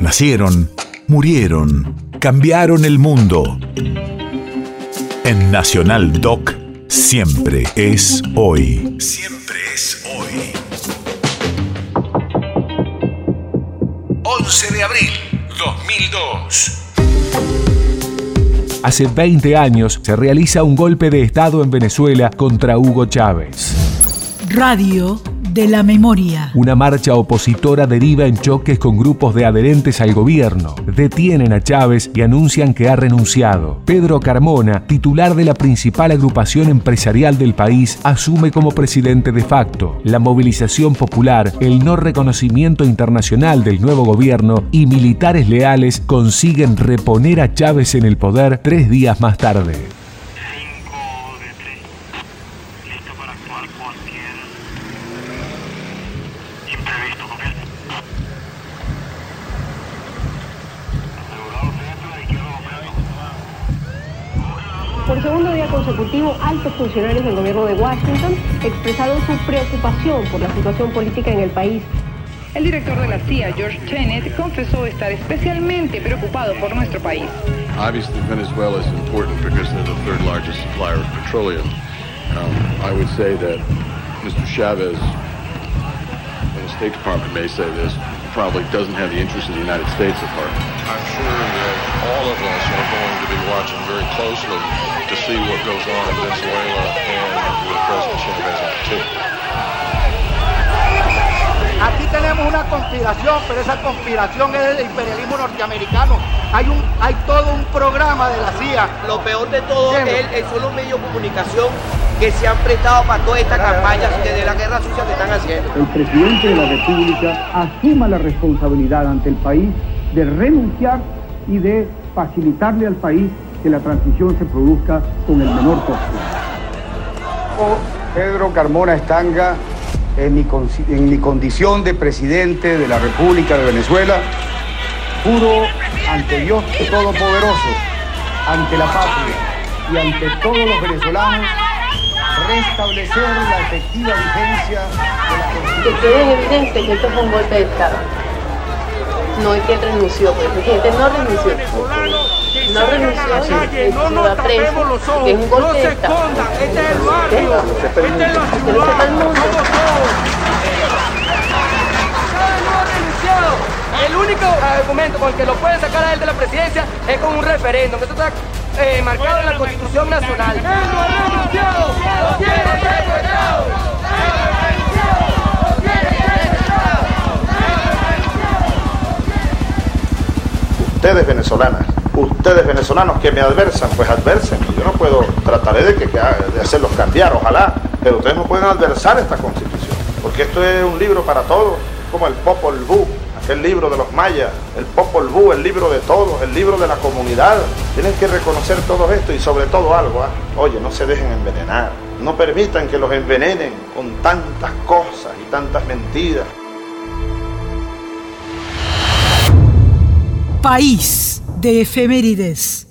Nacieron, murieron, cambiaron el mundo. En Nacional Doc, siempre es hoy. Siempre es hoy. 11 de abril 2002. Hace 20 años se realiza un golpe de Estado en Venezuela contra Hugo Chávez. Radio de la memoria. Una marcha opositora deriva en choques con grupos de adherentes al gobierno. Detienen a Chávez y anuncian que ha renunciado. Pedro Carmona, titular de la principal agrupación empresarial del país, asume como presidente de facto. La movilización popular, el no reconocimiento internacional del nuevo gobierno y militares leales consiguen reponer a Chávez en el poder tres días más tarde. Por segundo día consecutivo, altos funcionarios del gobierno de Washington expresaron su preocupación por la situación política en el país. El director de la CIA, George Tenet, confesó estar especialmente preocupado por nuestro país. Obviously, Venezuela is important because they're the third largest supplier of petroleum. Um, I would say that Mr. Chavez, State Department may say this, probably doesn't have the interest of the United States at heart. I'm sure that all of us are going to be watching very closely to see what goes on in Venezuela and with President Chavez in particular. Aquí tenemos una conspiración, pero esa conspiración es del imperialismo norteamerino. Hay, un, hay todo un programa de la CIA. Lo peor de todo es, es son los medios de comunicación que se han prestado para toda esta campaña de la guerra sucia que están haciendo. El presidente de la República asuma la responsabilidad ante el país de renunciar y de facilitarle al país que la transición se produzca con el menor costo. Pedro Carmona Estanga, en mi, en mi condición de presidente de la República de Venezuela, juro ante Dios Todopoderoso, ante la patria y ante todos los venezolanos restablecer la efectiva vigencia de la Constitución. Que quede evidente que esto fue un golpe de Estado. No es que él renunció, porque el presidente no renunció. No renunció y estuvo a preso, que es un golpe de Estado. Este es el barrio, este es la sepa el mundo. El único argumento con el que lo pueden sacar a él de la presidencia es con un referéndum. Esto está eh, marcado en la Constitución Nacional. Ustedes venezolanas, ustedes venezolanos que me adversan, pues adversen. Yo no puedo, trataré de, de hacerlos cambiar, ojalá, pero ustedes no pueden adversar esta constitución, porque esto es un libro para todos, como el Popol Vuh, aquel libro de los mayas, el Popol Vuh, el libro de todos, el libro de la comunidad. Tienen que reconocer todo esto y sobre todo algo, ¿ah? oye, no se dejen envenenar, no permitan que los envenenen con tantas cosas y tantas mentiras. País de efemérides.